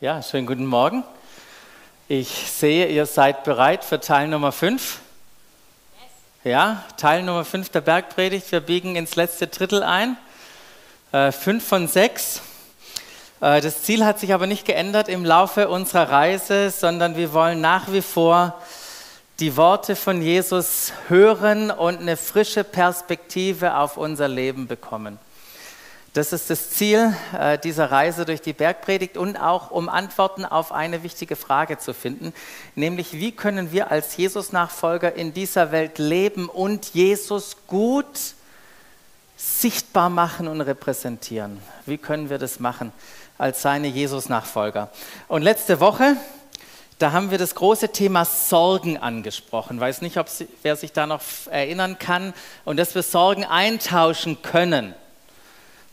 Ja, schönen guten Morgen. Ich sehe, ihr seid bereit für Teil Nummer 5. Ja, Teil Nummer 5 der Bergpredigt. Wir biegen ins letzte Drittel ein. Äh, fünf von sechs. Äh, das Ziel hat sich aber nicht geändert im Laufe unserer Reise, sondern wir wollen nach wie vor die Worte von Jesus hören und eine frische Perspektive auf unser Leben bekommen. Das ist das Ziel äh, dieser Reise durch die Bergpredigt und auch um Antworten auf eine wichtige Frage zu finden, nämlich wie können wir als Jesus-Nachfolger in dieser Welt leben und Jesus gut sichtbar machen und repräsentieren? Wie können wir das machen als seine Jesus-Nachfolger? Und letzte Woche, da haben wir das große Thema Sorgen angesprochen. Weiß nicht, ob wer sich da noch erinnern kann und dass wir Sorgen eintauschen können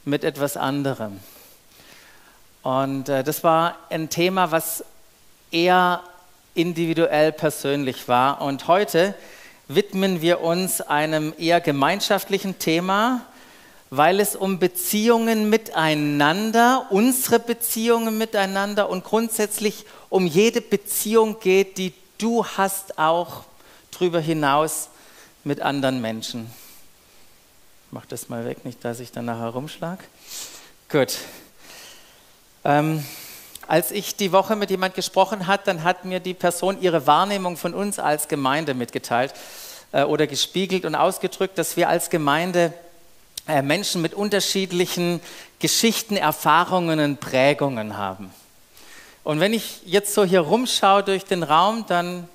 mit etwas anderem. Und äh, das war ein Thema, was eher individuell persönlich war. Und heute widmen wir uns einem eher gemeinschaftlichen Thema, weil es um Beziehungen miteinander, unsere Beziehungen miteinander und grundsätzlich um jede Beziehung geht, die du hast, auch darüber hinaus mit anderen Menschen mach das mal weg, nicht, dass ich dann nachher rumschlag. Gut. Ähm, als ich die Woche mit jemand gesprochen hat, dann hat mir die Person ihre Wahrnehmung von uns als Gemeinde mitgeteilt äh, oder gespiegelt und ausgedrückt, dass wir als Gemeinde äh, Menschen mit unterschiedlichen Geschichten, Erfahrungen und Prägungen haben. Und wenn ich jetzt so hier rumschaue durch den Raum, dann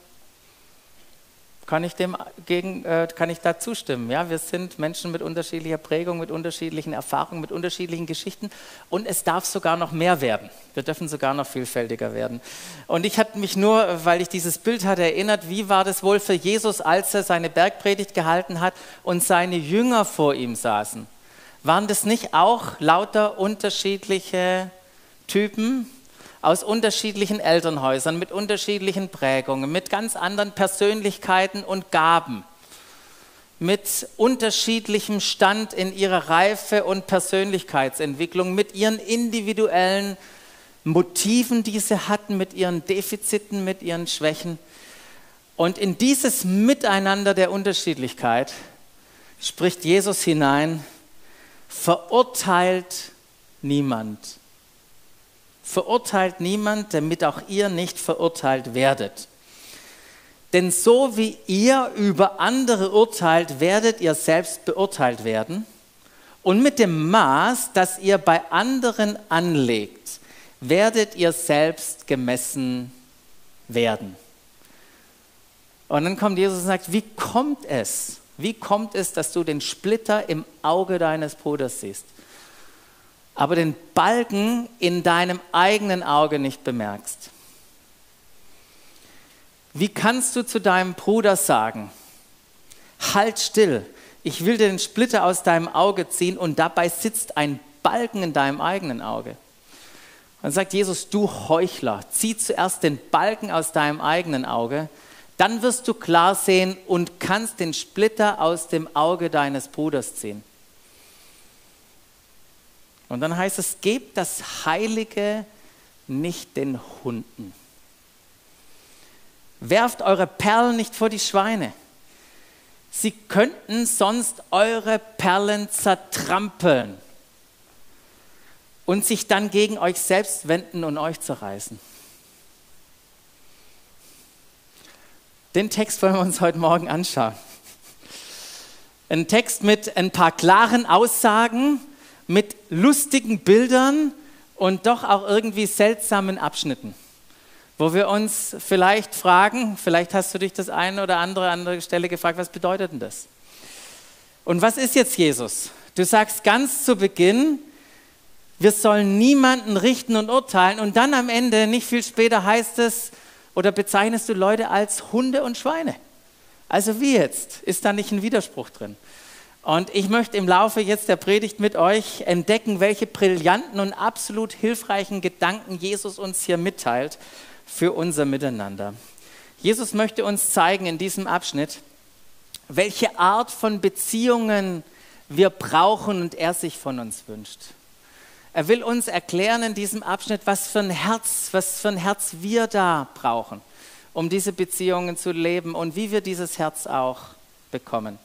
kann ich dem gegen, äh, kann ich da zustimmen. Ja, wir sind Menschen mit unterschiedlicher Prägung, mit unterschiedlichen Erfahrungen, mit unterschiedlichen Geschichten und es darf sogar noch mehr werden. Wir dürfen sogar noch vielfältiger werden. Und ich hatte mich nur, weil ich dieses Bild hatte, erinnert, wie war das wohl für Jesus, als er seine Bergpredigt gehalten hat und seine Jünger vor ihm saßen? Waren das nicht auch lauter unterschiedliche Typen, aus unterschiedlichen Elternhäusern, mit unterschiedlichen Prägungen, mit ganz anderen Persönlichkeiten und Gaben, mit unterschiedlichem Stand in ihrer Reife und Persönlichkeitsentwicklung, mit ihren individuellen Motiven, die sie hatten, mit ihren Defiziten, mit ihren Schwächen. Und in dieses Miteinander der Unterschiedlichkeit spricht Jesus hinein, verurteilt niemand verurteilt niemand, damit auch ihr nicht verurteilt werdet. Denn so wie ihr über andere urteilt, werdet ihr selbst beurteilt werden. Und mit dem Maß, das ihr bei anderen anlegt, werdet ihr selbst gemessen werden. Und dann kommt Jesus und sagt, wie kommt es? Wie kommt es, dass du den Splitter im Auge deines Bruders siehst? Aber den Balken in deinem eigenen Auge nicht bemerkst? Wie kannst du zu deinem Bruder sagen, halt still, ich will dir den Splitter aus deinem Auge ziehen und dabei sitzt ein Balken in deinem eigenen Auge? Dann sagt Jesus, du Heuchler, zieh zuerst den Balken aus deinem eigenen Auge, dann wirst du klar sehen und kannst den Splitter aus dem Auge deines Bruders ziehen. Und dann heißt es, gebt das Heilige nicht den Hunden. Werft eure Perlen nicht vor die Schweine. Sie könnten sonst eure Perlen zertrampeln und sich dann gegen euch selbst wenden und euch zerreißen. Den Text wollen wir uns heute Morgen anschauen. Ein Text mit ein paar klaren Aussagen, mit lustigen Bildern und doch auch irgendwie seltsamen Abschnitten, wo wir uns vielleicht fragen, vielleicht hast du dich das eine oder andere andere Stelle gefragt, was bedeutet denn das? Und was ist jetzt Jesus? Du sagst ganz zu Beginn, wir sollen niemanden richten und urteilen und dann am Ende, nicht viel später heißt es oder bezeichnest du Leute als Hunde und Schweine. Also wie jetzt? Ist da nicht ein Widerspruch drin? Und ich möchte im Laufe jetzt der Predigt mit euch entdecken, welche brillanten und absolut hilfreichen Gedanken Jesus uns hier mitteilt für unser Miteinander. Jesus möchte uns zeigen in diesem Abschnitt, welche Art von Beziehungen wir brauchen und er sich von uns wünscht. Er will uns erklären in diesem Abschnitt, was für ein Herz, was für ein Herz wir da brauchen, um diese Beziehungen zu leben und wie wir dieses Herz auch bekommen.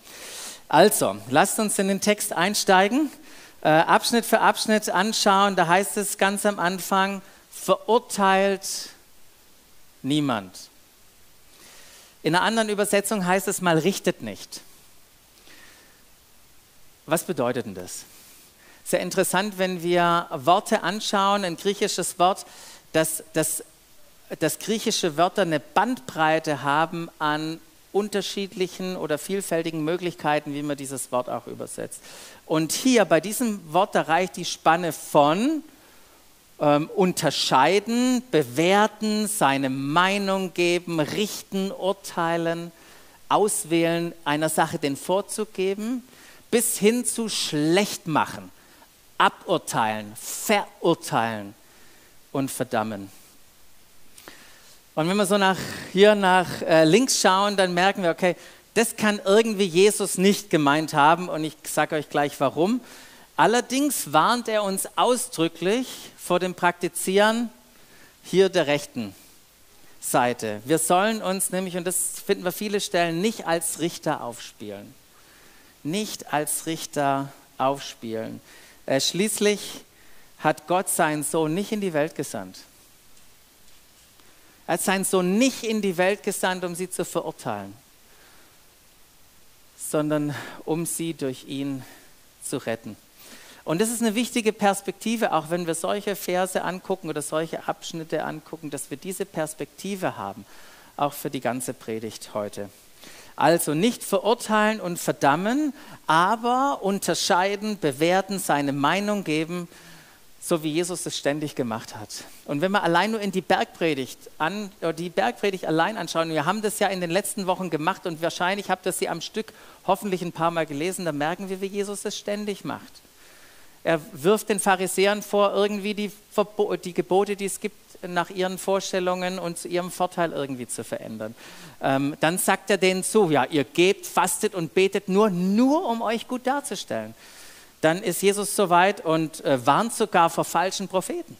Also, lasst uns in den Text einsteigen, äh, Abschnitt für Abschnitt anschauen. Da heißt es ganz am Anfang, verurteilt niemand. In einer anderen Übersetzung heißt es mal, richtet nicht. Was bedeutet denn das? Sehr interessant, wenn wir Worte anschauen, ein griechisches Wort, dass, dass, dass griechische Wörter eine Bandbreite haben an unterschiedlichen oder vielfältigen Möglichkeiten, wie man dieses Wort auch übersetzt. Und hier bei diesem Wort, da reicht die Spanne von ähm, unterscheiden, bewerten, seine Meinung geben, richten, urteilen, auswählen, einer Sache den Vorzug geben, bis hin zu schlecht machen, aburteilen, verurteilen und verdammen. Und wenn wir so nach, hier nach äh, links schauen, dann merken wir, okay, das kann irgendwie Jesus nicht gemeint haben und ich sage euch gleich warum. Allerdings warnt er uns ausdrücklich vor dem Praktizieren hier der rechten Seite. Wir sollen uns nämlich, und das finden wir viele Stellen, nicht als Richter aufspielen. Nicht als Richter aufspielen. Äh, schließlich hat Gott seinen Sohn nicht in die Welt gesandt er hat seinen Sohn nicht in die Welt gesandt, um sie zu verurteilen, sondern um sie durch ihn zu retten. Und das ist eine wichtige Perspektive, auch wenn wir solche Verse angucken oder solche Abschnitte angucken, dass wir diese Perspektive haben, auch für die ganze Predigt heute. Also nicht verurteilen und verdammen, aber unterscheiden, bewerten, seine Meinung geben so wie Jesus es ständig gemacht hat. Und wenn wir allein nur in die Bergpredigt an, die Bergpredigt allein anschauen, wir haben das ja in den letzten Wochen gemacht und wahrscheinlich habt ihr sie am Stück hoffentlich ein paar Mal gelesen, dann merken wir, wie Jesus es ständig macht. Er wirft den Pharisäern vor, irgendwie die, Verbo die Gebote, die es gibt, nach ihren Vorstellungen und zu ihrem Vorteil irgendwie zu verändern. Ähm, dann sagt er denen zu, ja, ihr gebt, fastet und betet nur, nur um euch gut darzustellen dann ist Jesus soweit und äh, warnt sogar vor falschen Propheten.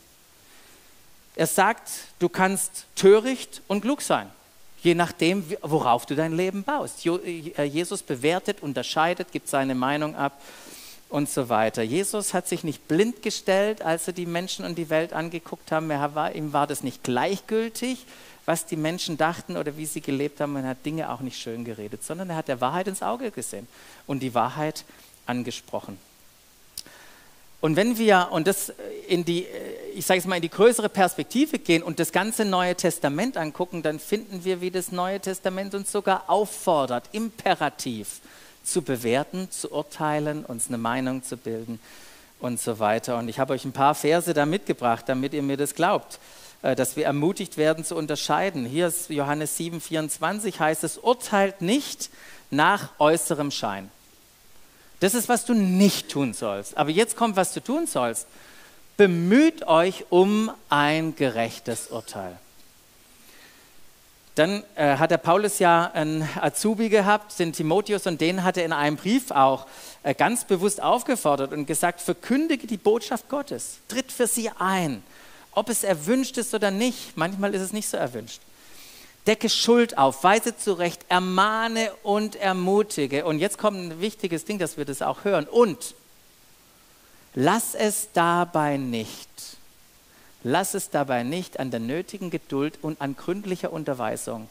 Er sagt, du kannst töricht und klug sein, je nachdem, worauf du dein Leben baust. Äh, Jesus bewertet, unterscheidet, gibt seine Meinung ab und so weiter. Jesus hat sich nicht blind gestellt, als er die Menschen und die Welt angeguckt haben. War, ihm war das nicht gleichgültig, was die Menschen dachten oder wie sie gelebt haben. Er hat Dinge auch nicht schön geredet, sondern er hat der Wahrheit ins Auge gesehen und die Wahrheit angesprochen. Und wenn wir und das in die, ich sage es mal, in die größere Perspektive gehen und das ganze Neue Testament angucken, dann finden wir, wie das Neue Testament uns sogar auffordert, imperativ zu bewerten, zu urteilen, uns eine Meinung zu bilden und so weiter. Und ich habe euch ein paar Verse da mitgebracht, damit ihr mir das glaubt, äh, dass wir ermutigt werden zu unterscheiden. Hier ist Johannes 7, 24 heißt es, urteilt nicht nach äußerem Schein. Das ist, was du nicht tun sollst. Aber jetzt kommt, was du tun sollst. Bemüht euch um ein gerechtes Urteil. Dann äh, hat der Paulus ja einen Azubi gehabt, den Timotheus, und den hat er in einem Brief auch äh, ganz bewusst aufgefordert und gesagt, verkündige die Botschaft Gottes, tritt für sie ein, ob es erwünscht ist oder nicht. Manchmal ist es nicht so erwünscht. Decke Schuld auf, weise zurecht, ermahne und ermutige. Und jetzt kommt ein wichtiges Ding, dass wir das auch hören. Und lass es dabei nicht, lass es dabei nicht an der nötigen Geduld und an gründlicher Unterweisung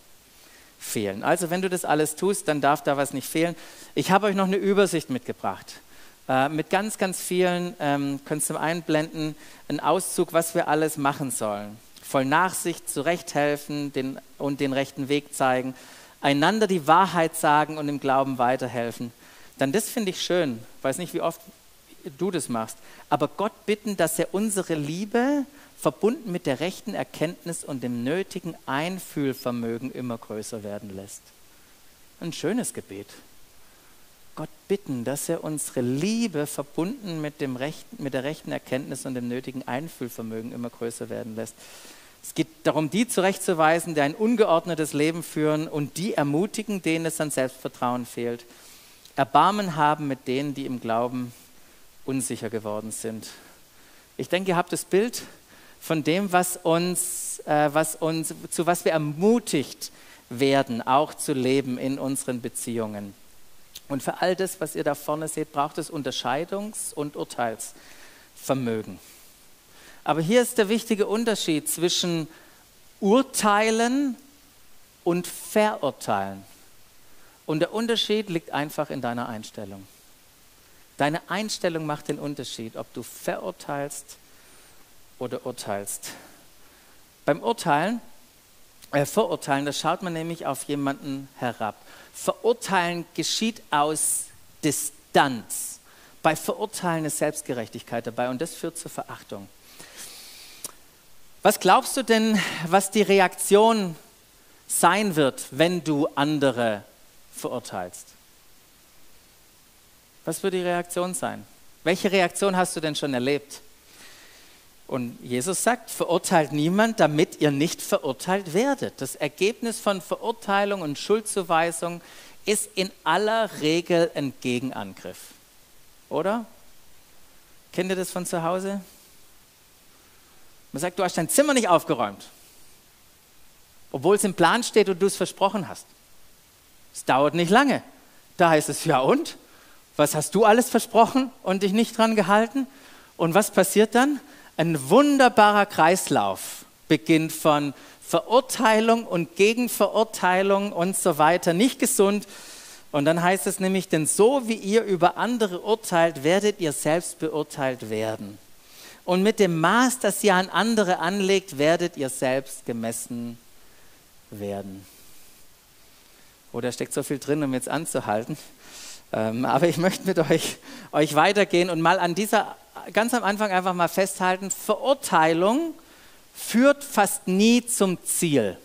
fehlen. Also wenn du das alles tust, dann darf da was nicht fehlen. Ich habe euch noch eine Übersicht mitgebracht. Äh, mit ganz, ganz vielen, ähm, könnt ihr einblenden, einen Auszug, was wir alles machen sollen voll Nachsicht zurechthelfen den, und den rechten Weg zeigen, einander die Wahrheit sagen und im Glauben weiterhelfen, dann das finde ich schön. Weiß nicht, wie oft du das machst, aber Gott bitten, dass er unsere Liebe verbunden mit der rechten Erkenntnis und dem nötigen Einfühlvermögen immer größer werden lässt. Ein schönes Gebet. Gott bitten, dass er unsere Liebe verbunden mit, dem rechten, mit der rechten Erkenntnis und dem nötigen Einfühlvermögen immer größer werden lässt. Es geht darum, die zurechtzuweisen, die ein ungeordnetes Leben führen und die ermutigen, denen es an Selbstvertrauen fehlt. Erbarmen haben mit denen, die im Glauben unsicher geworden sind. Ich denke, ihr habt das Bild von dem, was uns, äh, was uns, zu was wir ermutigt werden, auch zu leben in unseren Beziehungen. Und für all das, was ihr da vorne seht, braucht es Unterscheidungs- und Urteilsvermögen. Aber hier ist der wichtige Unterschied zwischen Urteilen und Verurteilen. Und der Unterschied liegt einfach in deiner Einstellung. Deine Einstellung macht den Unterschied, ob du verurteilst oder urteilst. Beim Urteilen, äh, Verurteilen, da schaut man nämlich auf jemanden herab. Verurteilen geschieht aus Distanz. Bei Verurteilen ist Selbstgerechtigkeit dabei und das führt zur Verachtung. Was glaubst du denn, was die Reaktion sein wird, wenn du andere verurteilst? Was wird die Reaktion sein? Welche Reaktion hast du denn schon erlebt? Und Jesus sagt, verurteilt niemand, damit ihr nicht verurteilt werdet. Das Ergebnis von Verurteilung und Schuldzuweisung ist in aller Regel ein Gegenangriff. Oder? Kennt ihr das von zu Hause? Man sagt, du hast dein Zimmer nicht aufgeräumt, obwohl es im Plan steht und du es versprochen hast. Es dauert nicht lange. Da heißt es, ja und? Was hast du alles versprochen und dich nicht dran gehalten? Und was passiert dann? Ein wunderbarer Kreislauf beginnt von Verurteilung und Gegenverurteilung und so weiter. Nicht gesund. Und dann heißt es nämlich, denn so wie ihr über andere urteilt, werdet ihr selbst beurteilt werden und mit dem Maß, das ihr an andere anlegt, werdet ihr selbst gemessen werden. Oh, da steckt so viel drin, um jetzt anzuhalten. Ähm, aber ich möchte mit euch, euch weitergehen und mal an dieser, ganz am Anfang einfach mal festhalten, Verurteilung führt fast nie zum Ziel.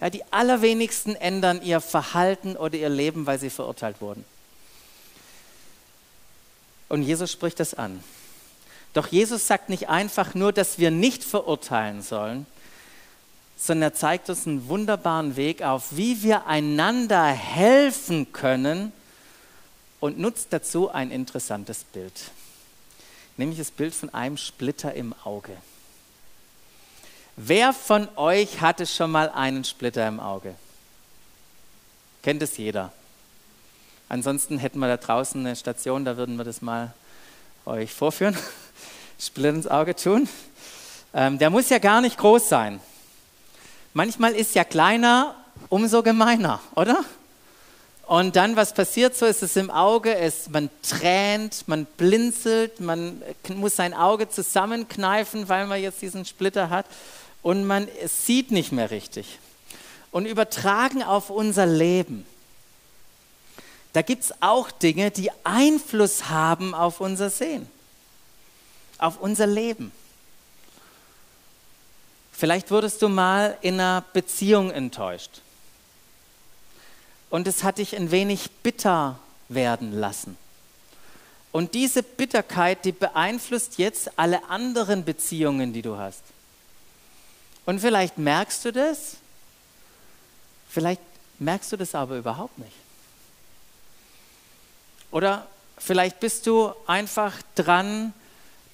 Ja, die allerwenigsten ändern ihr Verhalten oder ihr Leben, weil sie verurteilt wurden. Und Jesus spricht das an. Doch Jesus sagt nicht einfach nur, dass wir nicht verurteilen sollen, sondern er zeigt uns einen wunderbaren Weg auf, wie wir einander helfen können und nutzt dazu ein interessantes Bild, nämlich das Bild von einem Splitter im Auge. Wer von euch hatte schon mal einen Splitter im Auge? Kennt es jeder? Ansonsten hätten wir da draußen eine Station, da würden wir das mal euch vorführen. Splitter ins Auge tun. Ähm, der muss ja gar nicht groß sein. Manchmal ist ja kleiner umso gemeiner, oder? Und dann, was passiert so, ist es im Auge, es, man tränt, man blinzelt, man muss sein Auge zusammenkneifen, weil man jetzt diesen Splitter hat und man sieht nicht mehr richtig. Und übertragen auf unser Leben da gibt es auch Dinge, die Einfluss haben auf unser Sehen, auf unser Leben. Vielleicht wurdest du mal in einer Beziehung enttäuscht und es hat dich ein wenig bitter werden lassen. Und diese Bitterkeit, die beeinflusst jetzt alle anderen Beziehungen, die du hast. Und vielleicht merkst du das, vielleicht merkst du das aber überhaupt nicht. Oder vielleicht bist du einfach dran,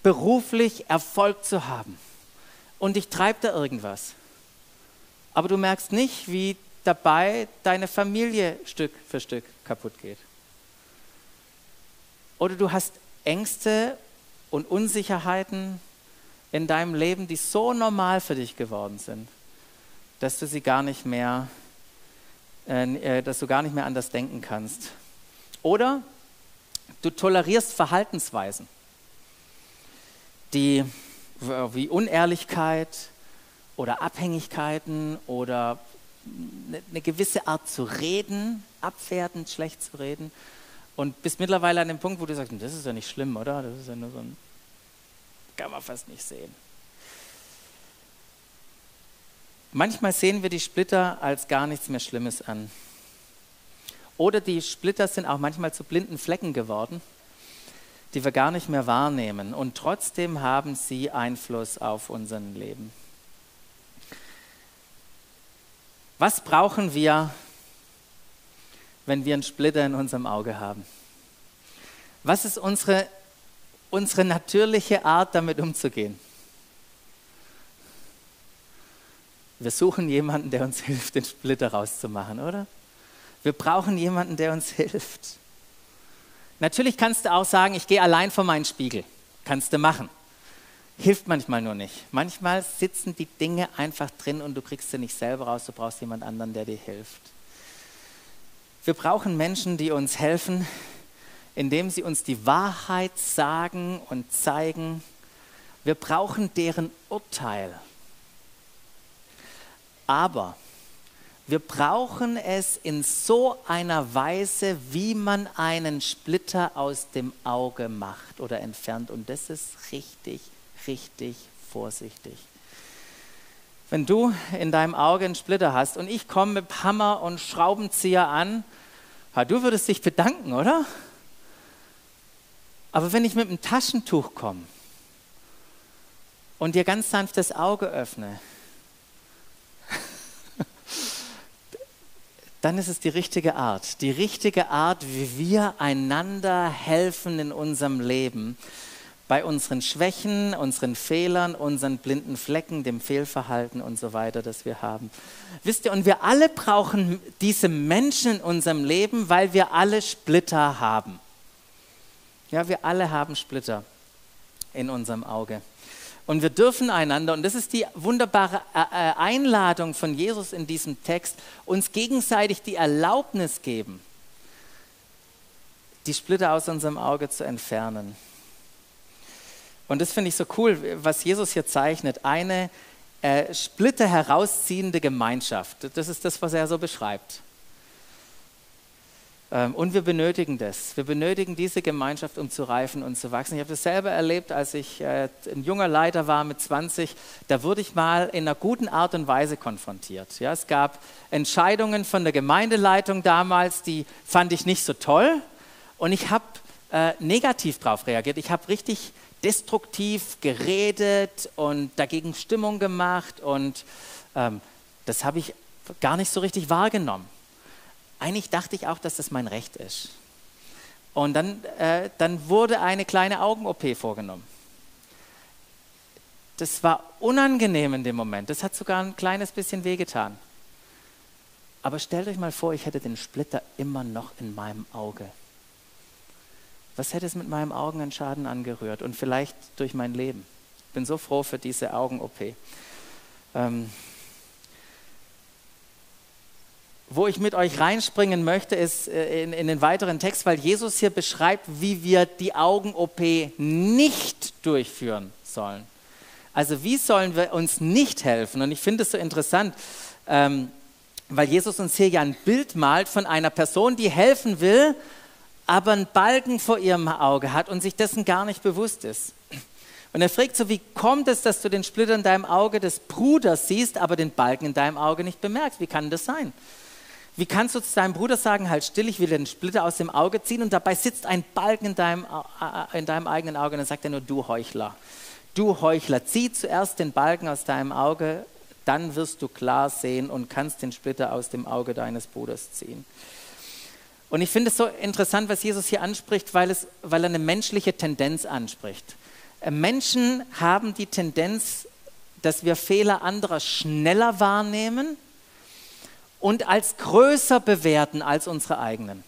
beruflich Erfolg zu haben und dich treibt da irgendwas. Aber du merkst nicht, wie dabei deine Familie Stück für Stück kaputt geht. Oder du hast Ängste und Unsicherheiten in deinem Leben, die so normal für dich geworden sind, dass du sie gar nicht mehr, äh, äh dass du gar nicht mehr anders denken kannst. Oder Du tolerierst Verhaltensweisen, die wie Unehrlichkeit oder Abhängigkeiten oder eine gewisse Art zu reden, abwertend, schlecht zu reden. Und bist mittlerweile an dem Punkt, wo du sagst, das ist ja nicht schlimm, oder? Das ist ja nur so ein, kann man fast nicht sehen. Manchmal sehen wir die Splitter als gar nichts mehr Schlimmes an. Oder die Splitter sind auch manchmal zu blinden Flecken geworden, die wir gar nicht mehr wahrnehmen. Und trotzdem haben sie Einfluss auf unser Leben. Was brauchen wir, wenn wir einen Splitter in unserem Auge haben? Was ist unsere unsere natürliche Art, damit umzugehen. Wir suchen jemanden, der uns hilft, den Splitter rauszumachen, oder? Wir brauchen jemanden, der uns hilft. Natürlich kannst du auch sagen, ich gehe allein vor meinen Spiegel. Kannst du machen. Hilft manchmal nur nicht. Manchmal sitzen die Dinge einfach drin und du kriegst sie nicht selber raus. Du brauchst jemand anderen, der dir hilft. Wir brauchen Menschen, die uns helfen, indem sie uns die Wahrheit sagen und zeigen. Wir brauchen deren Urteil. Aber wir brauchen es in so einer Weise, wie man einen Splitter aus dem Auge macht oder entfernt. Und das ist richtig, richtig vorsichtig. Wenn du in deinem Auge einen Splitter hast und ich komme mit Hammer und Schraubenzieher an, du würdest dich bedanken, oder? Aber wenn ich mit einem Taschentuch komme und dir ganz sanft das Auge öffne, dann ist es die richtige Art. Die richtige Art, wie wir einander helfen in unserem Leben. Bei unseren Schwächen, unseren Fehlern, unseren blinden Flecken, dem Fehlverhalten und so weiter, das wir haben. Wisst ihr, und wir alle brauchen diese Menschen in unserem Leben, weil wir alle Splitter haben. Ja, wir alle haben Splitter in unserem Auge. Und wir dürfen einander, und das ist die wunderbare äh, äh, Einladung von Jesus in diesem Text, uns gegenseitig die Erlaubnis geben, die Splitter aus unserem Auge zu entfernen. Und das finde ich so cool, was Jesus hier zeichnet. Eine äh, Splitter herausziehende Gemeinschaft. Das ist das, was er so beschreibt. Ähm, und wir benötigen das. Wir benötigen diese Gemeinschaft, um zu reifen und zu wachsen. Ich habe das selber erlebt, als ich äh, ein junger Leiter war mit 20. Da wurde ich mal in einer guten Art und Weise konfrontiert. Ja, es gab Entscheidungen von der Gemeindeleitung damals, die fand ich nicht so toll. Und ich habe äh, negativ darauf reagiert. Ich habe richtig destruktiv geredet und dagegen Stimmung gemacht. Und ähm, das habe ich gar nicht so richtig wahrgenommen eigentlich dachte ich auch, dass das mein Recht ist. Und dann, äh, dann wurde eine kleine Augen-OP vorgenommen. Das war unangenehm in dem Moment. Das hat sogar ein kleines bisschen wehgetan. Aber stellt euch mal vor, ich hätte den Splitter immer noch in meinem Auge. Was hätte es mit meinem Augen an Schaden angerührt und vielleicht durch mein Leben? Ich bin so froh für diese Augen-OP. Ähm, wo ich mit euch reinspringen möchte, ist äh, in, in, den weiteren Text, weil Jesus hier beschreibt, wie wir die Augen-OP nicht durchführen sollen. Also wie sollen wir uns nicht helfen? Und ich finde es so interessant, ähm, weil Jesus uns hier ja ein Bild malt von einer Person, die helfen will, aber einen Balken vor ihrem Auge hat und sich dessen gar nicht bewusst ist. Und er fragt so, wie kommt es, dass du den Splitter in deinem Auge des Bruders siehst, aber den Balken in deinem Auge nicht bemerkst? Wie kann das sein? Wie kannst du zu deinem Bruder sagen, halt still, ich will den Splitter aus dem Auge ziehen und dabei sitzt ein Balken in deinem, in deinem eigenen Auge und dann sagt er nur, du Heuchler. Du Heuchler, zieh zuerst den Balken aus deinem Auge, dann wirst du klar sehen und kannst den Splitter aus dem Auge deines Bruders ziehen. Und ich finde es so interessant, was Jesus hier anspricht, weil, es, weil er eine menschliche Tendenz anspricht. Äh, Menschen haben die Tendenz, dass wir Fehler anderer schneller wahrnehmen und als größer bewerten als unsere eigenen.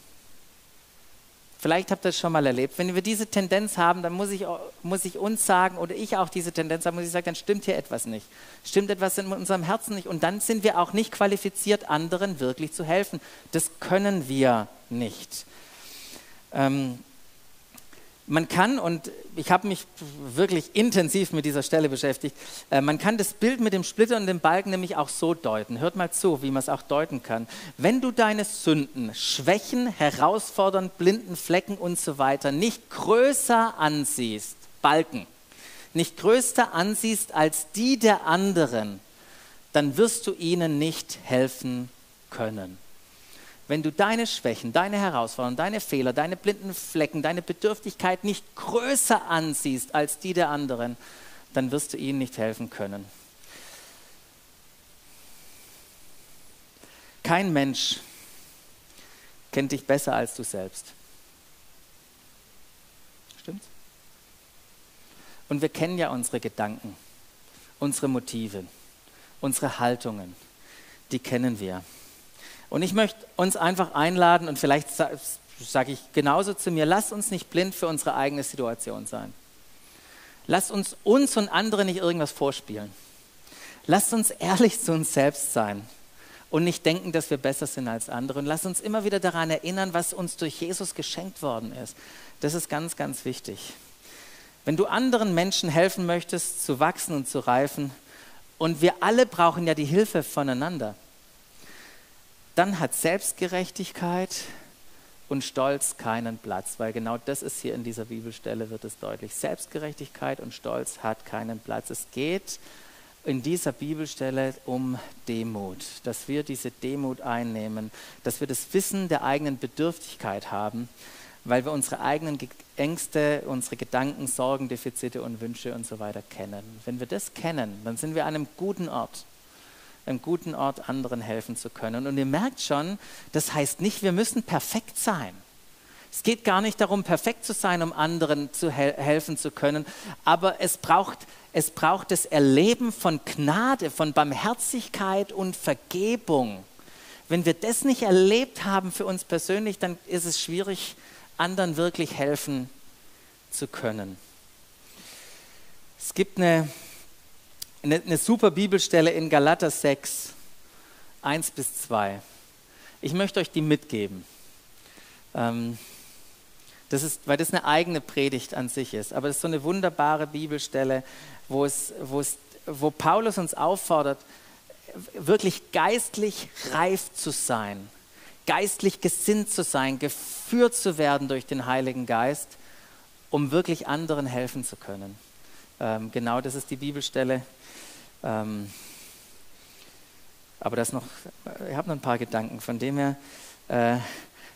Vielleicht habt ihr das schon mal erlebt. Wenn wir diese Tendenz haben, dann muss ich, muss ich uns sagen, oder ich auch diese Tendenz haben, muss ich sagen, dann stimmt hier etwas nicht. Stimmt etwas in unserem Herzen nicht. Und dann sind wir auch nicht qualifiziert, anderen wirklich zu helfen. Das können wir nicht. Ähm, man kann, und ich habe mich wirklich intensiv mit dieser Stelle beschäftigt, äh, man kann das Bild mit dem Splitter und dem Balken nämlich auch so deuten. Hört mal zu, wie man es auch deuten kann. Wenn du deine Sünden, Schwächen, Herausfordern, blinden Flecken und so weiter nicht größer ansiehst, Balken, nicht größer ansiehst als die der anderen, dann wirst du ihnen nicht helfen können wenn du deine Schwächen, deine Herausforderungen, deine Fehler, deine blinden Flecken, deine Bedürftigkeit nicht größer ansiehst als die der anderen, dann wirst du ihnen nicht helfen können. Kein Mensch kennt dich besser als du selbst. Stimmt's? Und wir kennen ja unsere Gedanken, unsere Motive, unsere Haltungen, die kennen wir. Und ich möchte uns einfach einladen und vielleicht sage ich genauso zu mir, lasst uns nicht blind für unsere eigene Situation sein. Lasst uns uns und andere nicht irgendwas vorspielen. Lasst uns ehrlich zu uns selbst sein und nicht denken, dass wir besser sind als andere. Und lasst uns immer wieder daran erinnern, was uns durch Jesus geschenkt worden ist. Das ist ganz, ganz wichtig. Wenn du anderen Menschen helfen möchtest, zu wachsen und zu reifen, und wir alle brauchen ja die Hilfe voneinander, dann hat Selbstgerechtigkeit und Stolz keinen Platz, weil genau das ist hier in dieser Bibelstelle, wird es deutlich. Selbstgerechtigkeit und Stolz hat keinen Platz. Es geht in dieser Bibelstelle um Demut, dass wir diese Demut einnehmen, dass wir das Wissen der eigenen Bedürftigkeit haben, weil wir unsere eigenen Ängste, unsere Gedanken, Sorgen, Defizite und Wünsche und so weiter kennen. Wenn wir das kennen, dann sind wir an einem guten Ort einem guten Ort anderen helfen zu können. Und ihr merkt schon, das heißt nicht, wir müssen perfekt sein. Es geht gar nicht darum, perfekt zu sein, um anderen zu hel helfen zu können, aber es braucht, es braucht das Erleben von Gnade, von Barmherzigkeit und Vergebung. Wenn wir das nicht erlebt haben für uns persönlich, dann ist es schwierig, anderen wirklich helfen zu können. Es gibt eine eine, eine super Bibelstelle in Galater 6, 1 bis 2. Ich möchte euch die mitgeben. Ähm, das ist, weil das eine eigene Predigt an sich ist. Aber das ist so eine wunderbare Bibelstelle, wo, es, wo, es, wo Paulus uns auffordert, wirklich geistlich reif zu sein, geistlich gesinnt zu sein, geführt zu werden durch den Heiligen Geist, um wirklich anderen helfen zu können. Ähm, genau das ist die Bibelstelle, ähm, aber das noch, ich habe noch ein paar Gedanken. Von dem her, äh,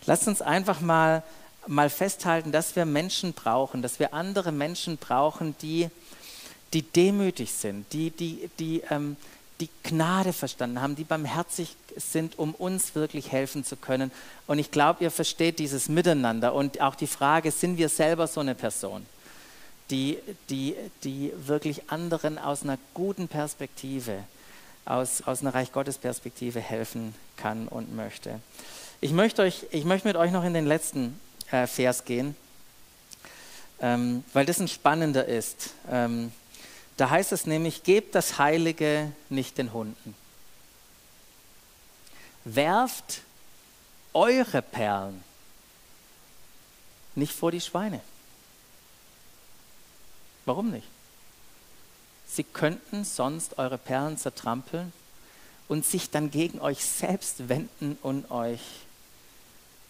lasst uns einfach mal, mal festhalten, dass wir Menschen brauchen, dass wir andere Menschen brauchen, die, die demütig sind, die, die, die, ähm, die Gnade verstanden haben, die barmherzig sind, um uns wirklich helfen zu können. Und ich glaube, ihr versteht dieses Miteinander und auch die Frage, sind wir selber so eine Person? Die, die, die wirklich anderen aus einer guten Perspektive, aus, aus einer Reich Gottes Perspektive helfen kann und möchte. Ich möchte, euch, ich möchte mit euch noch in den letzten äh, Vers gehen, ähm, weil das ein spannender ist. Ähm, da heißt es nämlich, gebt das Heilige nicht den Hunden. Werft eure Perlen nicht vor die Schweine. Warum nicht? Sie könnten sonst eure Perlen zertrampeln und sich dann gegen euch selbst wenden und euch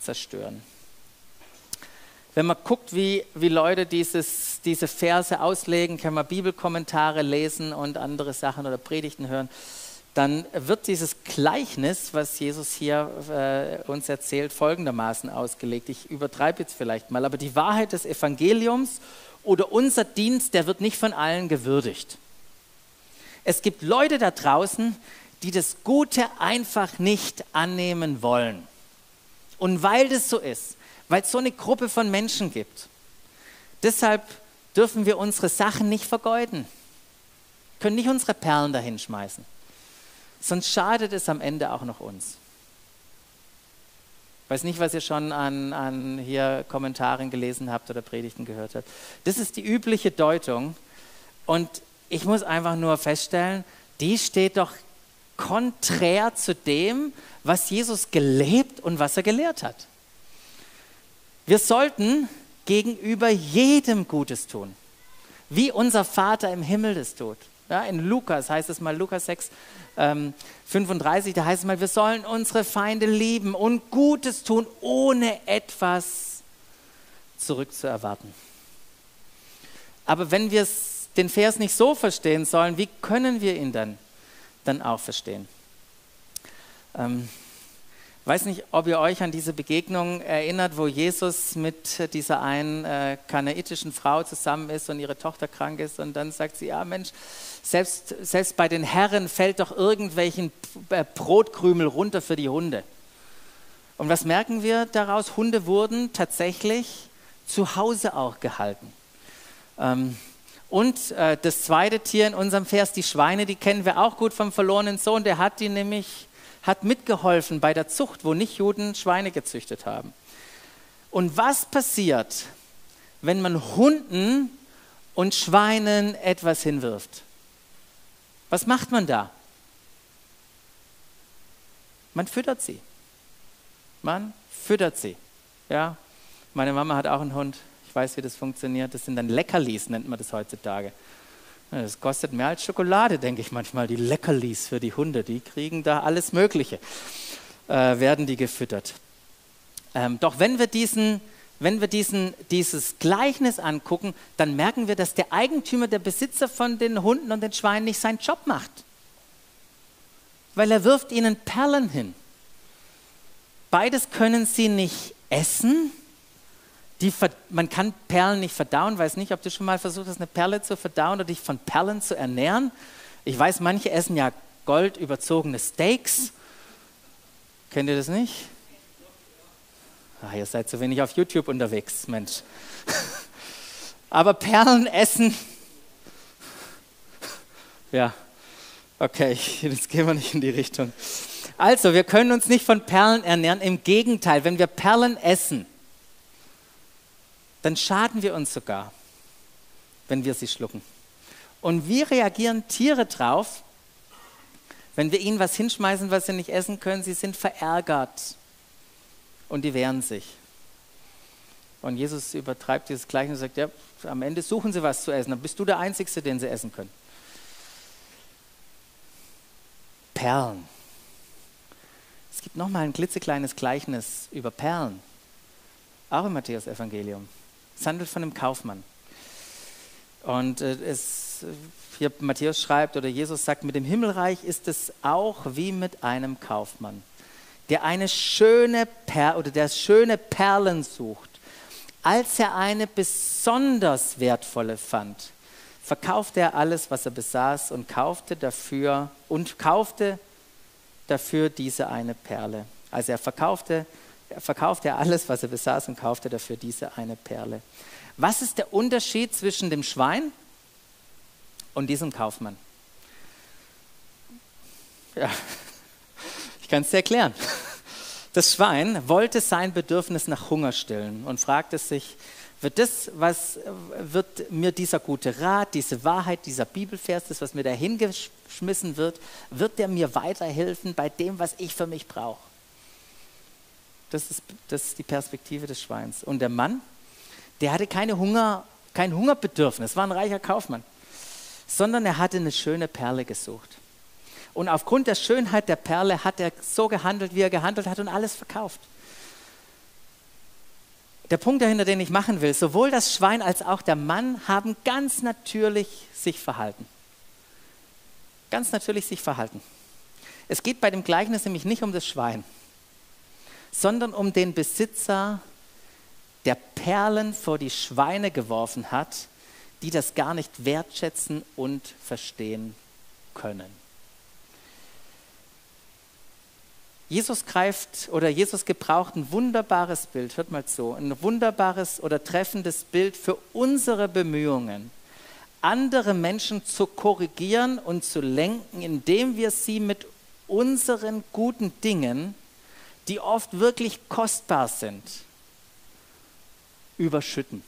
zerstören. Wenn man guckt, wie, wie Leute dieses, diese Verse auslegen, kann man Bibelkommentare lesen und andere Sachen oder Predigten hören, dann wird dieses Gleichnis, was Jesus hier äh, uns erzählt, folgendermaßen ausgelegt. Ich übertreibe jetzt vielleicht mal, aber die Wahrheit des Evangeliums oder unser Dienst, der wird nicht von allen gewürdigt. Es gibt Leute da draußen, die das Gute einfach nicht annehmen wollen. Und weil das so ist, weil es so eine Gruppe von Menschen gibt, deshalb dürfen wir unsere Sachen nicht vergeuden, können nicht unsere Perlen dahin schmeißen, sonst schadet es am Ende auch noch uns. Weiß nicht, was ihr schon an, an hier Kommentaren gelesen habt oder Predigten gehört habt. Das ist die übliche Deutung. Und ich muss einfach nur feststellen, die steht doch konträr zu dem, was Jesus gelebt und was er gelehrt hat. Wir sollten gegenüber jedem Gutes tun, wie unser Vater im Himmel das tut. Ja, in Lukas heißt es mal, Lukas 6, ähm, 35, da heißt es mal, wir sollen unsere Feinde lieben und Gutes tun, ohne etwas zurückzuerwarten. Aber wenn wir den Vers nicht so verstehen sollen, wie können wir ihn dann, dann auch verstehen? Ähm, weiß nicht, ob ihr euch an diese Begegnung erinnert, wo Jesus mit dieser einen äh, kanaitischen Frau zusammen ist und ihre Tochter krank ist und dann sagt sie, ja Mensch, selbst, selbst bei den Herren fällt doch irgendwelchen äh, Brotkrümel runter für die Hunde. Und was merken wir daraus? Hunde wurden tatsächlich zu Hause auch gehalten. Ähm, Und äh, das zweite Tier in unserem Vers, die Schweine, die kennen wir auch gut vom verlorenen Sohn. Der hat die nämlich, hat mitgeholfen bei der Zucht, wo nicht Juden Schweine gezüchtet haben. Und was passiert, wenn man Hunden und Schweinen etwas hinwirft? Was macht man da? Man füttert sie. Man füttert sie. Ja, meine Mama hat auch einen Hund. Ich weiß, wie das funktioniert. Das sind dann Leckerlis, nennt man das heutzutage. Das kostet mehr als Schokolade, denke ich manchmal, die Leckerlis für die Hunde. Die kriegen da alles Mögliche, äh, werden die gefüttert. Ähm, doch wenn wir, diesen, wenn wir diesen, dieses Gleichnis angucken, dann merken wir, dass der Eigentümer, der Besitzer von den Hunden und den Schweinen nicht seinen Job macht. Weil er wirft ihnen Perlen hin. Beides können sie nicht essen. Die, man kann Perlen nicht verdauen. Weiß nicht, ob du schon mal versucht hast, eine Perle zu verdauen oder dich von Perlen zu ernähren. Ich weiß, manche essen ja goldüberzogene Steaks. Kennt ihr das nicht? Ach, ihr seid zu wenig auf YouTube unterwegs, Mensch. Aber Perlen essen, ja, okay, jetzt gehen wir nicht in die Richtung. Also, wir können uns nicht von Perlen ernähren. Im Gegenteil, wenn wir Perlen essen, dann schaden wir uns sogar, wenn wir sie schlucken. Und wie reagieren Tiere drauf, wenn wir ihnen was hinschmeißen, was sie nicht essen können? Sie sind verärgert und die wehren sich. Und Jesus übertreibt dieses Gleichnis und sagt, ja, am Ende suchen sie was zu essen, dann bist du der Einzige, den sie essen können. Perlen. Es gibt nochmal ein klitzekleines Gleichnis über Perlen, auch im Matthäus-Evangelium. Es handelt von einem Kaufmann. Und äh, es, hier Matthäus schreibt oder Jesus sagt, mit dem Himmelreich ist es auch wie mit einem Kaufmann der eine schöne per oder der schöne Perlen sucht, als er eine besonders wertvolle fand, verkaufte er alles, was er besaß und kaufte dafür und kaufte dafür diese eine Perle. Also er verkaufte, er verkaufte er alles, was er besaß und kaufte dafür diese eine Perle. Was ist der Unterschied zwischen dem Schwein und diesem Kaufmann? Ja, ich kann es dir erklären. Das Schwein wollte sein Bedürfnis nach Hunger stillen und fragte sich, wird das, was wird mir dieser gute Rat, diese Wahrheit, dieser Bibelvers, das, was mir da hingeschmissen wird, wird der mir weiterhelfen bei dem, was ich für mich brauche? Das ist, das ist die Perspektive des Schweins. Und der Mann, der hatte keine Hunger, kein Hungerbedürfnis, war ein reicher Kaufmann, sondern er hatte eine schöne Perle gesucht. Und aufgrund der Schönheit der Perle hat er so gehandelt, wie er gehandelt hat und alles verkauft. Der Punkt dahinter, den ich machen will, sowohl das Schwein als auch der Mann haben ganz natürlich sich verhalten. Ganz natürlich sich verhalten. Es geht bei dem Gleichnis nämlich nicht um das Schwein, sondern um den Besitzer, der Perlen vor die Schweine geworfen hat, die das gar nicht wertschätzen und verstehen können. Jesus greift oder Jesus gebraucht ein wunderbares Bild, hört mal zu, ein wunderbares oder treffendes Bild für unsere Bemühungen, andere Menschen zu korrigieren und zu lenken, indem wir sie mit unseren guten Dingen, die oft wirklich kostbar sind, überschütten.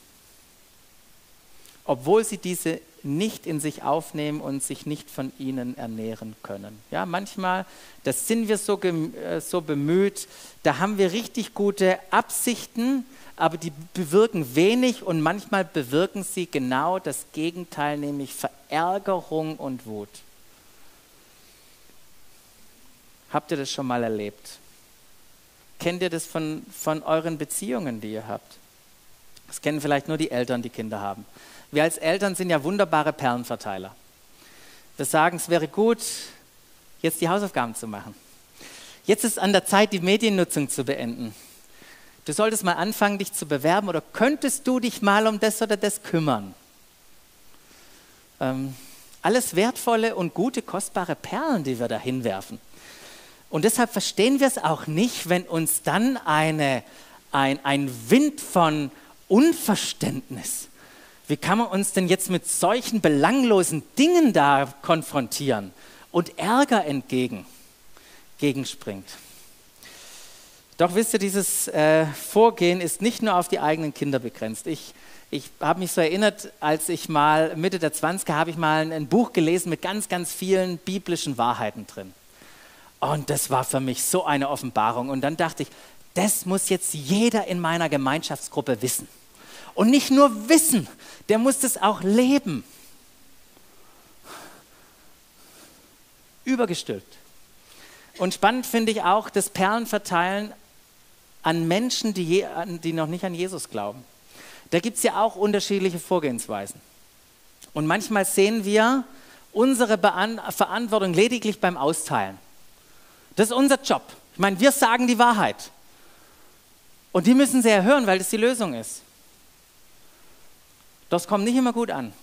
Obwohl sie diese nicht in sich aufnehmen und sich nicht von ihnen ernähren können. Ja, manchmal, das sind wir so, äh, so bemüht, da haben wir richtig gute Absichten, aber die bewirken wenig und manchmal bewirken sie genau das Gegenteil, nämlich Verärgerung und Wut. Habt ihr das schon mal erlebt? Kennt ihr das von, von euren Beziehungen, die ihr habt? Das kennen vielleicht nur die Eltern, die Kinder haben. Wir als Eltern sind ja wunderbare Perlenverteiler. Wir sagen, es wäre gut, jetzt die Hausaufgaben zu machen. Jetzt ist an der Zeit, die Mediennutzung zu beenden. Du solltest mal anfangen, dich zu bewerben oder könntest du dich mal um das oder das kümmern? Ähm, alles wertvolle und gute, kostbare Perlen, die wir da hinwerfen. Und deshalb verstehen wir es auch nicht, wenn uns dann eine, ein, ein Wind von Unverständnis Wie kann man uns denn jetzt mit solchen belanglosen Dingen da konfrontieren und Ärger entgegen gegenspringt? Doch wisst ihr, dieses äh, Vorgehen ist nicht nur auf die eigenen Kinder begrenzt. Ich, ich habe mich so erinnert, als ich mal Mitte der 20er habe ich mal ein, ein Buch gelesen mit ganz, ganz vielen biblischen Wahrheiten drin. Und das war für mich so eine Offenbarung. Und dann dachte ich, das muss jetzt jeder in meiner Gemeinschaftsgruppe wissen. Und nicht nur wissen, der muss das auch leben. Übergestülpt. Und spannend finde ich auch das Perlenverteilen an Menschen, die, je, die noch nicht an Jesus glauben. Da gibt es ja auch unterschiedliche Vorgehensweisen. Und manchmal sehen wir unsere Bean Verantwortung lediglich beim Austeilen. Das ist unser Job. Ich meine, wir sagen die Wahrheit. Und die müssen sie ja hören, weil das die Lösung ist. Das kommt nicht immer gut an.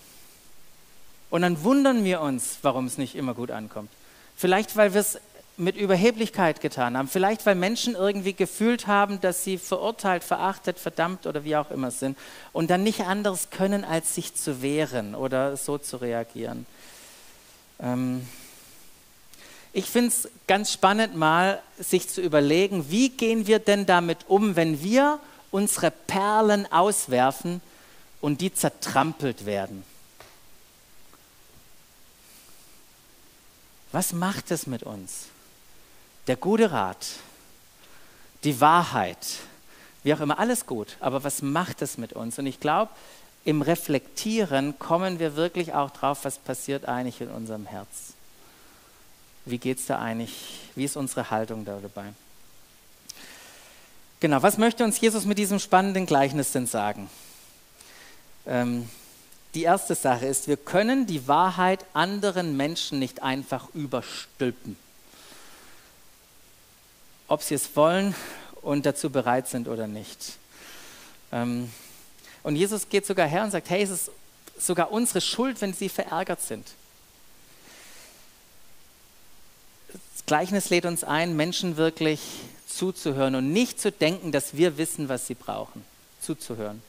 Und dann wundern wir uns, warum es nicht immer gut ankommt. Vielleicht, weil wir es mit Überheblichkeit getan haben. Vielleicht, weil Menschen irgendwie gefühlt haben, dass sie verurteilt, verachtet, verdammt oder wie auch immer sind und dann nicht anderes können, als sich zu wehren oder so zu reagieren. Ähm ich finde es ganz spannend, mal sich zu überlegen, wie gehen wir denn damit um, wenn wir unsere Perlen auswerfen und die zertrampelt werden. Was macht es mit uns? Der gute Rat, die Wahrheit, wie auch immer, alles gut, aber was macht es mit uns? Und ich glaube, im Reflektieren kommen wir wirklich auch drauf, was passiert eigentlich in unserem Herz. Wie geht es da eigentlich? Wie ist unsere Haltung da dabei? Genau, was möchte uns Jesus mit diesem spannenden Gleichnis denn sagen? Ähm, die erste Sache ist, wir können die Wahrheit anderen Menschen nicht einfach überstülpen. Ob sie es wollen und dazu bereit sind oder nicht. Ähm, und Jesus geht sogar her und sagt, hey, es ist sogar unsere Schuld, wenn sie verärgert sind. Das Gleichnis lädt uns ein, Menschen wirklich zuzuhören und nicht zu denken, dass wir wissen, was sie brauchen. Zuzuhören.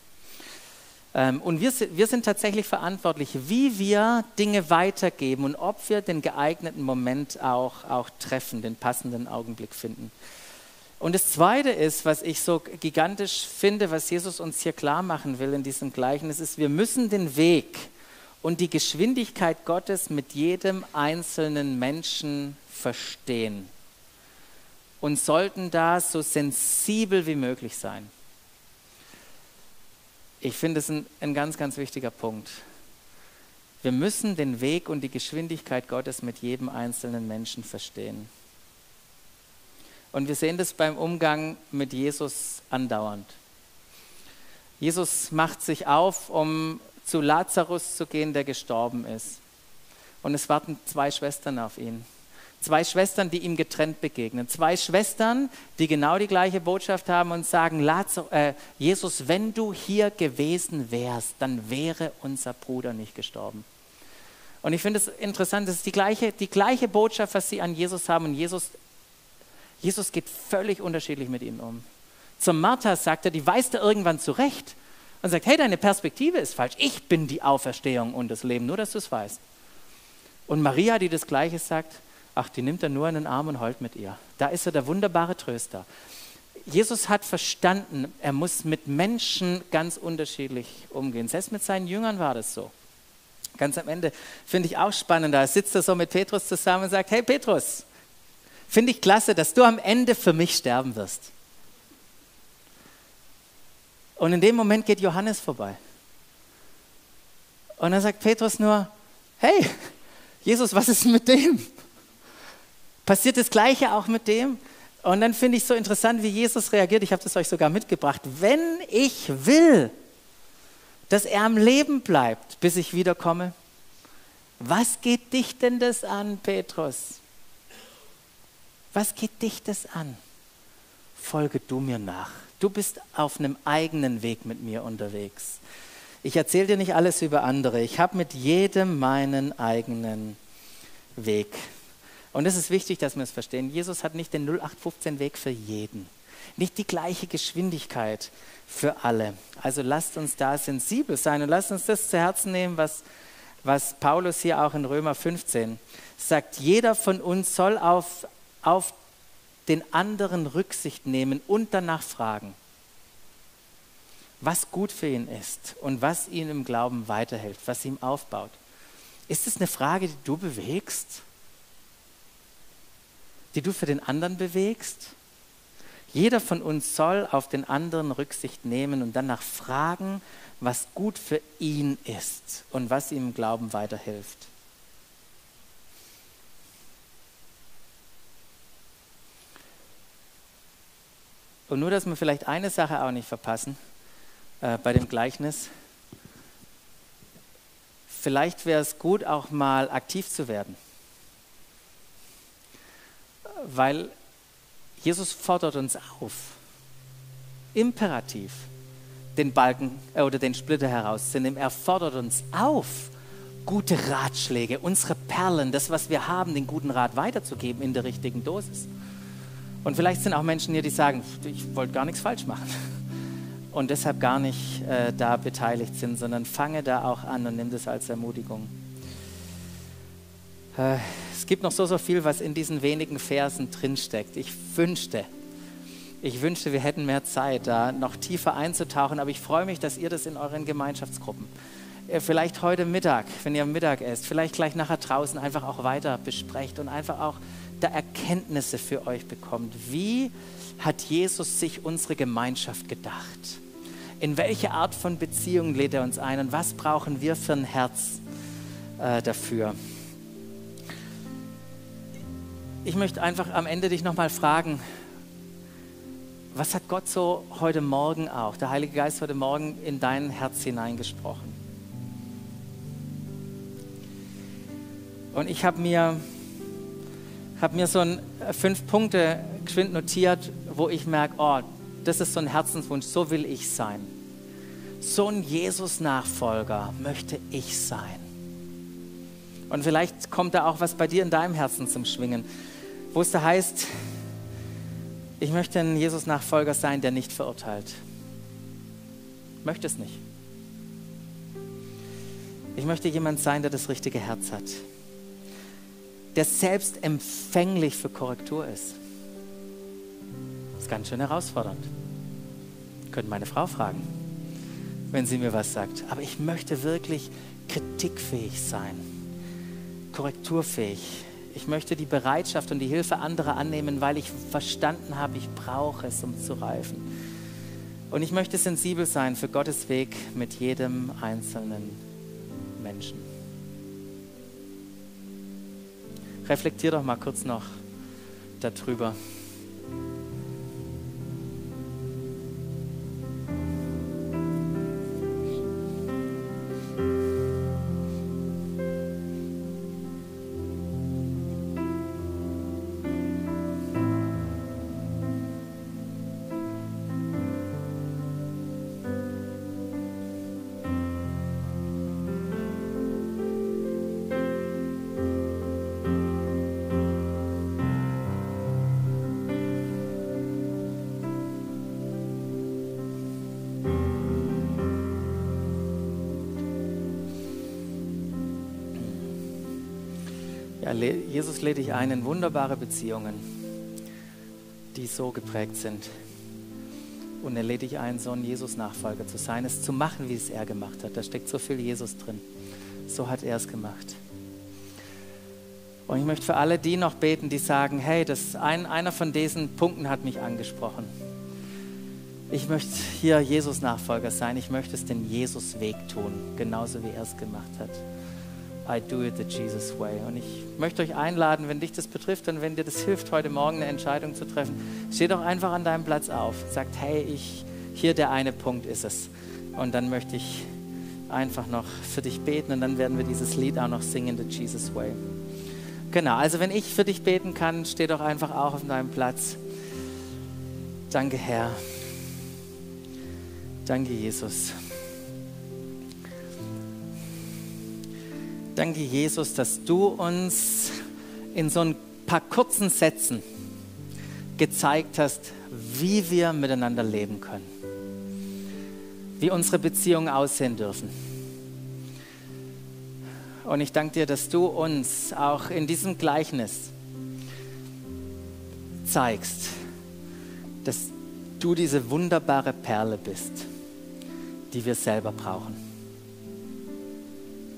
Ähm, und wir, wir sind tatsächlich verantwortlich, wie wir Dinge weitergeben und ob wir den geeigneten Moment auch, auch treffen, den passenden Augenblick finden. Und das Zweite ist, was ich so gigantisch finde, was Jesus uns hier klar machen will in diesem Gleichnis, ist, wir müssen den Weg und die Geschwindigkeit Gottes mit jedem einzelnen Menschen verstehen und sollten da so sensibel wie möglich sein. Ich finde es ein, ein ganz, ganz wichtiger Punkt. Wir müssen den Weg und die Geschwindigkeit Gottes mit jedem einzelnen Menschen verstehen. Und wir sehen das beim Umgang mit Jesus andauernd. Jesus macht sich auf, um zu Lazarus zu gehen, der gestorben ist. Und es warten zwei Schwestern auf ihn. Zwei Schwestern, die ihm getrennt begegnen. Zwei Schwestern, die genau die gleiche Botschaft haben und sagen, äh, Jesus, wenn du hier gewesen wärst, dann wäre unser Bruder nicht gestorben. Und ich finde es interessant, das ist die gleiche, die gleiche Botschaft, was sie an Jesus haben. Und Jesus, Jesus geht völlig unterschiedlich mit ihnen um. Zum Martha sagt er, die weist er irgendwann zurecht und sagt, hey, deine Perspektive ist falsch. Ich bin die Auferstehung und das Leben, nur dass du es weißt. Und Maria, die das Gleiche sagt, ach, die nimmt er nur in den Arm und heult mit ihr. Da ist er der wunderbare Tröster. Jesus hat verstanden, er muss mit Menschen ganz unterschiedlich umgehen. Selbst mit seinen Jüngern war das so. Ganz am Ende finde ich auch spannend, da sitzt er so mit Petrus zusammen und sagt, hey Petrus, finde ich klasse, dass du am Ende für mich sterben wirst. Und in dem Moment geht Johannes vorbei. Und dann sagt Petrus nur, hey, Jesus, was ist mit dem? Passiert das Gleiche auch mit dem. Und dann finde ich so interessant, wie Jesus reagiert. Ich habe das euch sogar mitgebracht. Wenn ich will, dass er am Leben bleibt, bis ich wiederkomme, was geht dich denn das an, Petrus? Was geht dich das an? Folge du mir nach. Du bist auf einem eigenen Weg mit mir unterwegs. Ich erzähle dir nicht alles über andere. Ich habe mit jedem meinen eigenen Weg. Und es ist wichtig, dass wir es verstehen. Jesus hat nicht den 0815-Weg für jeden. nicht die gleiche Geschwindigkeit für alle. Also lasst uns da sensibel sein und lasst uns das zu Herzen nehmen, was, was Paulus hier auch in Römer 15 sagt. Jeder von uns soll auf, auf den anderen Rücksicht nehmen und danach fragen, was gut für ihn ist und was ihm im Glauben weiterhilft, was ihm aufbaut. Ist es eine Frage, die du bewegst? Die du für den anderen bewegst? Jeder von uns soll auf den anderen Rücksicht nehmen und danach fragen, was gut für ihn ist und was ihm im Glauben weiterhilft. Und nur, dass wir vielleicht eine Sache auch nicht verpassen äh, bei dem Gleichnis. Vielleicht wäre es gut, auch mal aktiv zu werden. Weil Jesus fordert uns auf, imperativ den Balken äh, oder den Splitter herauszunehmen. Er fordert uns auf, gute Ratschläge, unsere Perlen, das, was wir haben, den guten Rat weiterzugeben in der richtigen Dosis. Und vielleicht sind auch Menschen hier, die sagen, ich wollte gar nichts falsch machen und deshalb gar nicht äh, da beteiligt sind, sondern fange da auch an und nimm das als Ermutigung. Äh, es gibt noch so, so viel, was in diesen wenigen Versen drinsteckt. Ich wünschte, ich wünschte, wir hätten mehr Zeit, da noch tiefer einzutauchen, aber ich freue mich, dass ihr das in euren Gemeinschaftsgruppen, äh, vielleicht heute Mittag, wenn ihr Mittag esst, vielleicht gleich nachher draußen einfach auch weiter besprecht und einfach auch da Erkenntnisse für euch bekommt. Wie hat Jesus sich unsere Gemeinschaft gedacht? In welche Art von Beziehung lädt er uns ein und was brauchen wir für ein Herz äh, dafür? Ich möchte einfach am Ende dich nochmal fragen, was hat Gott so heute Morgen auch, der Heilige Geist heute Morgen in dein Herz hineingesprochen? Und ich habe mir, hab mir so ein äh, fünf Punkte geschwind notiert, wo ich merke, oh, das ist so ein Herzenswunsch, so will ich sein. So ein Jesus-Nachfolger möchte ich sein. Und vielleicht kommt da auch was bei dir in deinem Herzen zum Schwingen wo es da heißt, ich möchte ein Jesus-Nachfolger sein, der nicht verurteilt. Ich möchte es nicht. Ich möchte jemand sein, der das richtige Herz hat, der selbst empfänglich für Korrektur ist. Das ist ganz schön herausfordernd. Könnt meine Frau fragen, wenn sie mir was sagt. Aber ich möchte wirklich kritikfähig sein, korrekturfähig, ich möchte die Bereitschaft und die Hilfe anderer annehmen, weil ich verstanden habe, ich brauche es, um zu reifen. Und ich möchte sensibel sein für Gottes Weg mit jedem einzelnen Menschen. Reflektier doch mal kurz noch darüber. Jesus lädt dich ein in wunderbare Beziehungen, die so geprägt sind. Und er lädt dich ein, so ein Jesus-Nachfolger zu sein, es zu machen, wie es er gemacht hat. Da steckt so viel Jesus drin. So hat er es gemacht. Und ich möchte für alle die noch beten, die sagen, hey, das ein, einer von diesen Punkten hat mich angesprochen. Ich möchte hier Jesus-Nachfolger sein. Ich möchte es den Jesus-Weg tun, genauso wie er es gemacht hat. I do it the Jesus way. Und ich möchte euch einladen, wenn dich das betrifft und wenn dir das hilft, heute Morgen eine Entscheidung zu treffen, steh doch einfach an deinem Platz auf. Sagt, hey, ich, hier der eine Punkt ist es. Und dann möchte ich einfach noch für dich beten und dann werden wir dieses Lied auch noch singen, The Jesus Way. Genau, also wenn ich für dich beten kann, steh doch einfach auch auf deinem Platz. Danke, Herr. Danke, Jesus. Danke, Jesus, dass du uns in so ein paar kurzen Sätzen gezeigt hast, wie wir miteinander leben können, wie unsere Beziehungen aussehen dürfen. Und ich danke dir, dass du uns auch in diesem Gleichnis zeigst, dass du diese wunderbare Perle bist, die wir selber brauchen.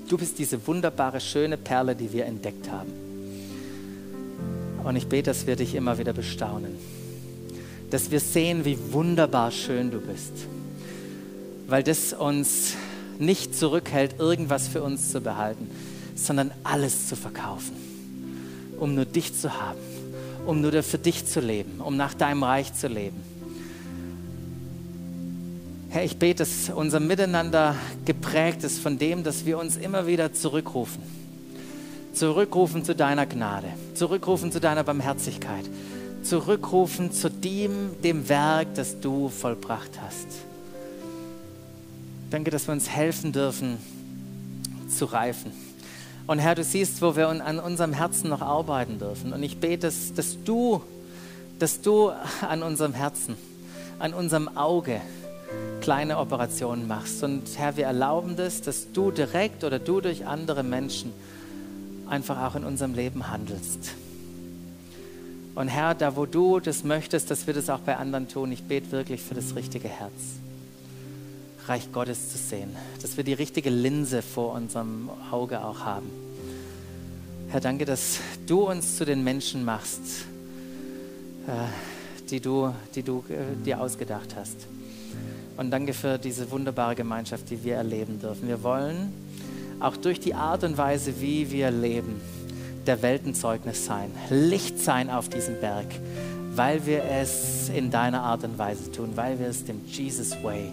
Du bist diese wunderbare, schöne Perle, die wir entdeckt haben. Und ich bete, dass wir dich immer wieder bestaunen. Dass wir sehen, wie wunderbar schön du bist. Weil das uns nicht zurückhält, irgendwas für uns zu behalten, sondern alles zu verkaufen, um nur dich zu haben, um nur für dich zu leben, um nach deinem Reich zu leben. Herr, ich bete, dass unser Miteinander geprägt ist von dem, dass wir uns immer wieder zurückrufen. Zurückrufen zu deiner Gnade, zurückrufen zu deiner Barmherzigkeit, zurückrufen zu dem, dem Werk, das du vollbracht hast. Danke, dass wir uns helfen dürfen zu reifen. Und Herr, du siehst, wo wir an unserem Herzen noch arbeiten dürfen. Und ich bete, dass, dass, du, dass du an unserem Herzen, an unserem Auge, kleine Operationen machst. Und Herr, wir erlauben das, dass du direkt oder du durch andere Menschen einfach auch in unserem Leben handelst. Und Herr, da wo du das möchtest, dass wir das auch bei anderen tun, ich bete wirklich für das richtige Herz. Reich Gottes zu sehen, dass wir die richtige Linse vor unserem Auge auch haben. Herr, danke, dass du uns zu den Menschen machst, äh, die du, die du äh, dir ausgedacht hast. Und danke für diese wunderbare Gemeinschaft, die wir erleben dürfen. Wir wollen auch durch die Art und Weise, wie wir leben, der Weltenzeugnis sein, Licht sein auf diesem Berg, weil wir es in deiner Art und Weise tun, weil wir es dem Jesus Way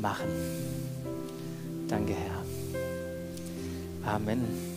machen. Danke, Herr. Amen.